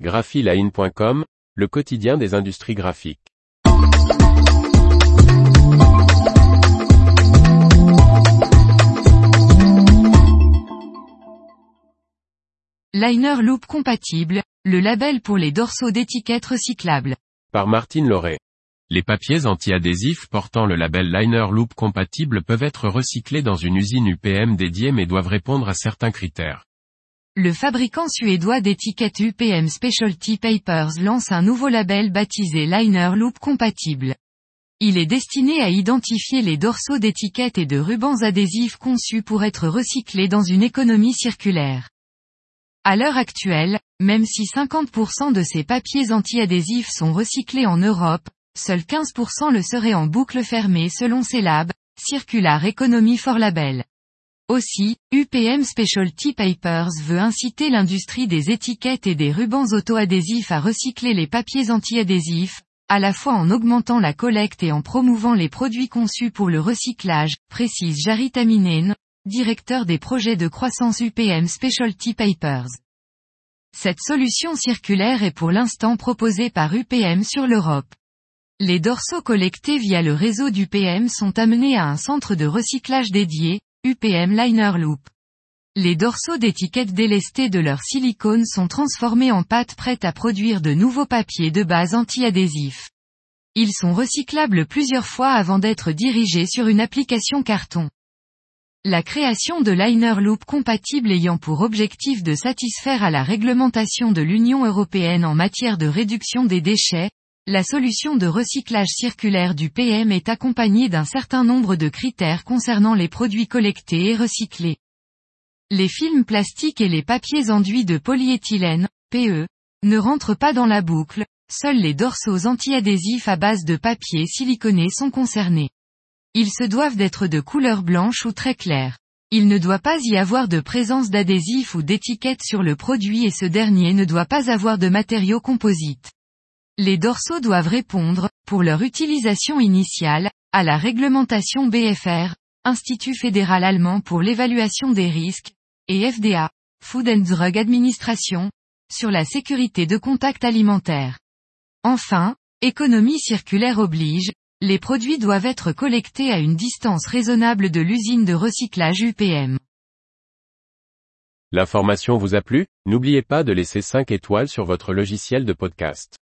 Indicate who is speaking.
Speaker 1: graphiline.com, le quotidien des industries graphiques.
Speaker 2: Liner Loop compatible, le label pour les dorsaux d'étiquettes recyclables.
Speaker 1: Par Martine Lauré. Les papiers anti-adhésifs portant le label Liner Loop compatible peuvent être recyclés dans une usine UPM dédiée mais doivent répondre à certains critères.
Speaker 2: Le fabricant suédois d'étiquettes UPM Specialty Papers lance un nouveau label baptisé Liner Loop compatible. Il est destiné à identifier les dorsaux d'étiquettes et de rubans adhésifs conçus pour être recyclés dans une économie circulaire. À l'heure actuelle, même si 50% de ces papiers anti-adhésifs sont recyclés en Europe, seuls 15% le seraient en boucle fermée selon CELAB, Circular Economy for Label. Aussi, UPM Specialty Papers veut inciter l'industrie des étiquettes et des rubans auto-adhésifs à recycler les papiers anti-adhésifs, à la fois en augmentant la collecte et en promouvant les produits conçus pour le recyclage, précise Jarit Aminen, directeur des projets de croissance UPM Specialty Papers. Cette solution circulaire est pour l'instant proposée par UPM sur l'Europe. Les dorsaux collectés via le réseau d'UPM sont amenés à un centre de recyclage dédié, UPM Liner Loop. Les dorsaux d'étiquettes délestés de leur silicone sont transformés en pâte prête à produire de nouveaux papiers de base anti-adhésif. Ils sont recyclables plusieurs fois avant d'être dirigés sur une application carton. La création de liner loop compatible ayant pour objectif de satisfaire à la réglementation de l'Union européenne en matière de réduction des déchets, la solution de recyclage circulaire du PM est accompagnée d'un certain nombre de critères concernant les produits collectés et recyclés. Les films plastiques et les papiers enduits de polyéthylène, PE, ne rentrent pas dans la boucle, seuls les dorsaux anti-adhésifs à base de papier siliconé sont concernés. Ils se doivent d'être de couleur blanche ou très claire. Il ne doit pas y avoir de présence d'adhésif ou d'étiquette sur le produit et ce dernier ne doit pas avoir de matériaux composites. Les dorsaux doivent répondre, pour leur utilisation initiale, à la réglementation BFR, Institut fédéral allemand pour l'évaluation des risques, et FDA, Food and Drug Administration, sur la sécurité de contact alimentaire. Enfin, économie circulaire oblige, les produits doivent être collectés à une distance raisonnable de l'usine de recyclage UPM.
Speaker 1: L'information vous a plu? N'oubliez pas de laisser 5 étoiles sur votre logiciel de podcast.